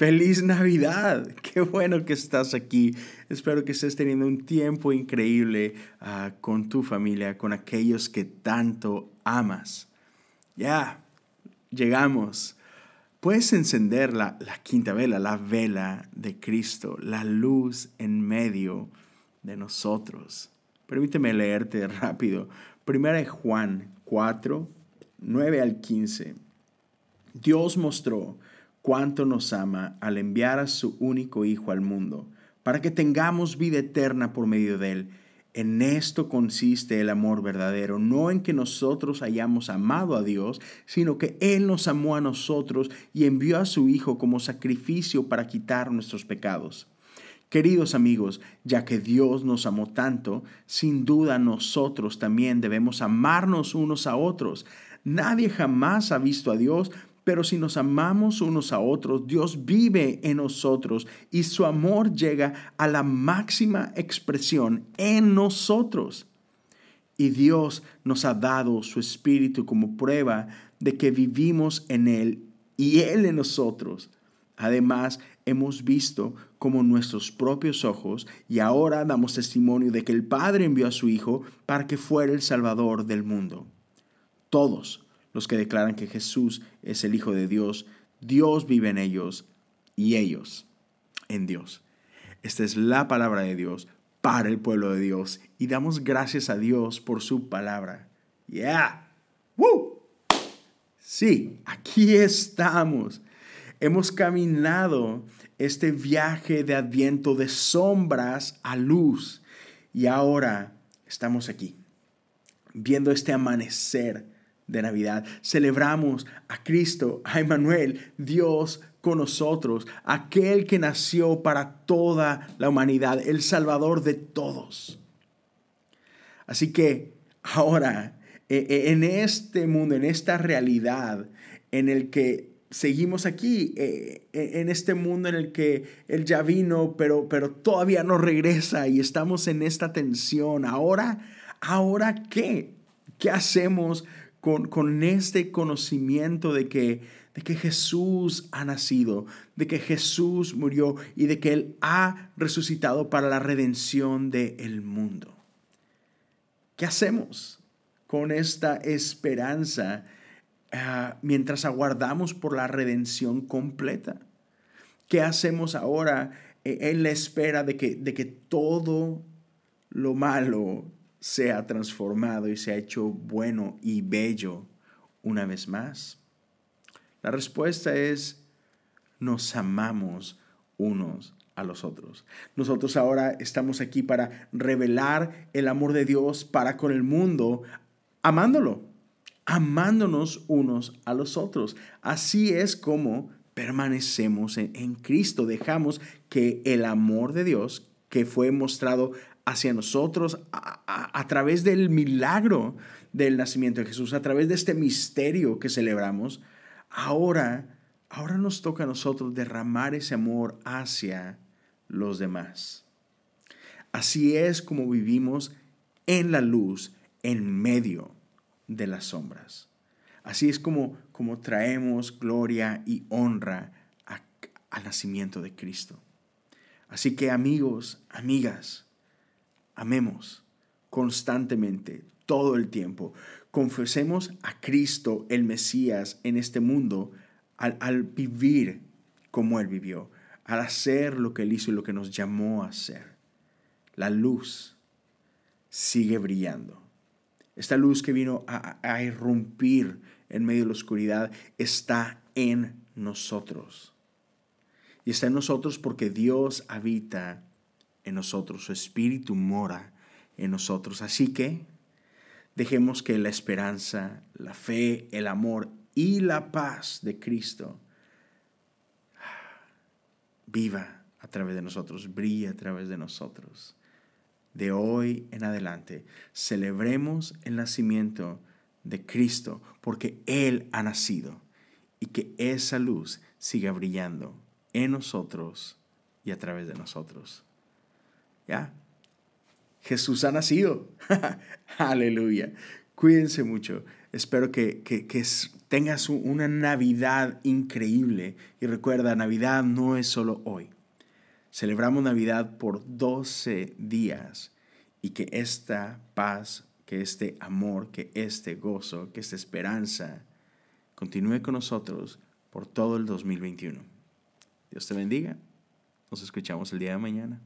Feliz Navidad. Qué bueno que estás aquí. Espero que estés teniendo un tiempo increíble ah, con tu familia, con aquellos que tanto amas. Ya, llegamos. Puedes encender la, la quinta vela, la vela de Cristo, la luz en medio de nosotros. Permíteme leerte rápido. Primera de Juan 4, 9 al 15. Dios mostró cuánto nos ama al enviar a su único Hijo al mundo, para que tengamos vida eterna por medio de él. En esto consiste el amor verdadero, no en que nosotros hayamos amado a Dios, sino que Él nos amó a nosotros y envió a su Hijo como sacrificio para quitar nuestros pecados. Queridos amigos, ya que Dios nos amó tanto, sin duda nosotros también debemos amarnos unos a otros. Nadie jamás ha visto a Dios, pero si nos amamos unos a otros, Dios vive en nosotros y su amor llega a la máxima expresión en nosotros. Y Dios nos ha dado su Espíritu como prueba de que vivimos en Él y Él en nosotros. Además, hemos visto como nuestros propios ojos y ahora damos testimonio de que el Padre envió a su Hijo para que fuera el Salvador del mundo. Todos los que declaran que Jesús es el Hijo de Dios, Dios vive en ellos y ellos en Dios. Esta es la palabra de Dios para el pueblo de Dios y damos gracias a Dios por su palabra. Yeah. Woo. Sí, aquí estamos. Hemos caminado este viaje de adviento de sombras a luz y ahora estamos aquí viendo este amanecer de Navidad. Celebramos a Cristo, a Emmanuel, Dios con nosotros, aquel que nació para toda la humanidad, el Salvador de todos. Así que ahora, e, e, en este mundo, en esta realidad en el que seguimos aquí, e, en este mundo en el que Él ya vino, pero, pero todavía no regresa y estamos en esta tensión. Ahora, ¿ahora qué? ¿Qué hacemos con, este conocimiento de que, de que Jesús ha nacido, de que Jesús murió y de que Él ha resucitado para la redención del mundo. ¿Qué hacemos con esta esperanza ah, mientras aguardamos por la redención completa? ¿Qué hacemos ahora eh, en la espera de que, de que todo lo malo se ha transformado y se ha hecho bueno y bello una vez más? La respuesta es, nos amamos unos a los otros. Nosotros ahora estamos aquí para revelar el amor de Dios para con el mundo, amándolo, amándonos unos a los otros. Así es como permanecemos en, en Cristo, dejamos que el amor de Dios que fue mostrado hacia nosotros a, través del milagro del nacimiento de Jesús, a través de este misterio que celebramos, ahora, ahora nos toca a nosotros derramar ese amor hacia los demás. Así es como vivimos en la luz, en medio de las sombras. Así es como, como traemos gloria y honra al nacimiento de Cristo. Así que amigos, amigas, amemos constantemente, todo el tiempo. Confesemos a Cristo, el Mesías, en este mundo al, vivir como Él vivió, al hacer lo que Él hizo y lo que nos llamó a hacer. La luz sigue brillando. Esta luz que vino a, a irrumpir en medio de la oscuridad está en nosotros. Y está en nosotros porque Dios habita en nosotros, su espíritu mora en nosotros. Así que dejemos que la esperanza, la fe, el amor y la paz de Cristo viva a través de nosotros, brille a través de nosotros. De hoy en adelante celebremos el nacimiento de Cristo porque Él ha nacido y que esa luz siga brillando en nosotros y a través de nosotros. ¿Ya? Jesús ha nacido. Aleluya. Cuídense mucho. Espero que, que, que tengas una Navidad increíble. Y recuerda, Navidad no es solo hoy. Celebramos Navidad por 12 días y que esta paz, que este amor, que este gozo, que esta esperanza continúe con nosotros por todo el 2021. Dios te bendiga. Nos escuchamos el día de mañana.